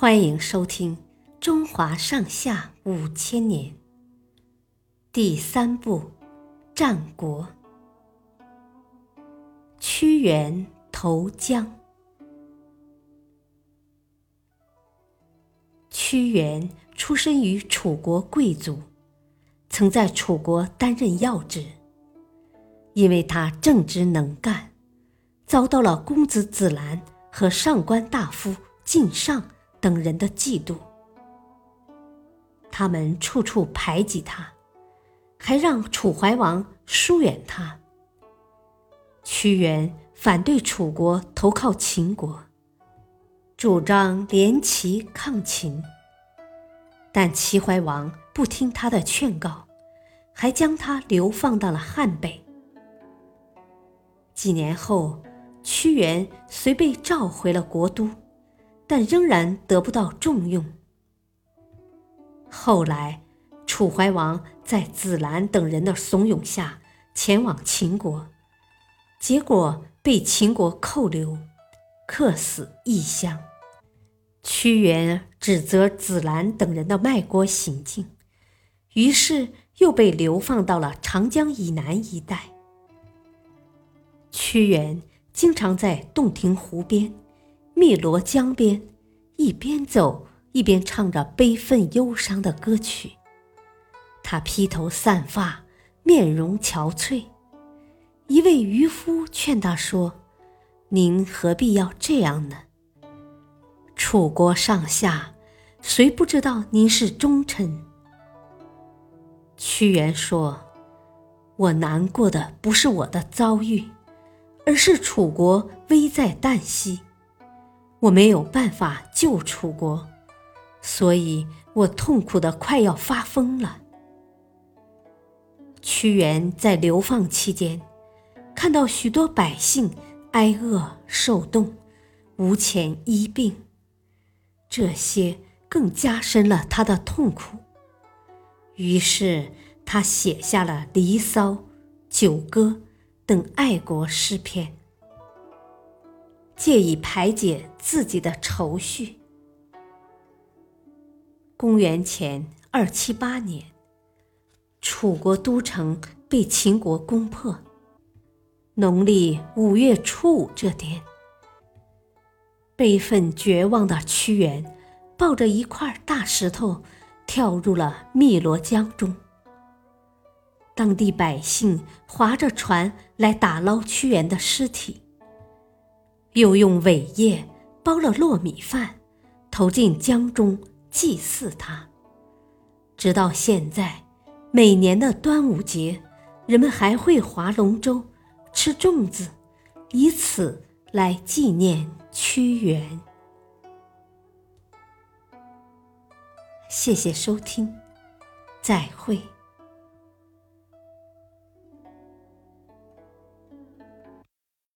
欢迎收听《中华上下五千年》第三部《战国》。屈原投江。屈原出身于楚国贵族，曾在楚国担任要职。因为他正直能干，遭到了公子子兰和上官大夫靳尚等人的嫉妒。他们处处排挤他，还让楚怀王疏远他。屈原反对楚国投靠秦国，主张联齐抗秦。但齐怀王不听他的劝告，还将他流放到了汉北。几年后，屈原虽被召回了国都，但仍然得不到重用。后来，楚怀王在子兰等人的怂恿下前往秦国，结果被秦国扣留，客死异乡。屈原指责子兰等人的卖国行径，于是又被流放到了长江以南一带。屈原经常在洞庭湖边、汨罗江边，一边走一边唱着悲愤忧伤的歌曲。他披头散发，面容憔悴。一位渔夫劝他说：“您何必要这样呢？楚国上下，谁不知道您是忠臣？”屈原说：“我难过的不是我的遭遇。”而是楚国危在旦夕，我没有办法救楚国，所以我痛苦的快要发疯了。屈原在流放期间，看到许多百姓挨饿受冻，无钱医病，这些更加深了他的痛苦。于是他写下了《离骚》《九歌》。等爱国诗篇，借以排解自己的愁绪。公元前二七八年，楚国都城被秦国攻破。农历五月初五这天，悲愤绝望的屈原抱着一块大石头，跳入了汨罗江中。当地百姓划着船来打捞屈原的尸体，又用苇叶包了糯米饭，投进江中祭祀他。直到现在，每年的端午节，人们还会划龙舟、吃粽子，以此来纪念屈原。谢谢收听，再会。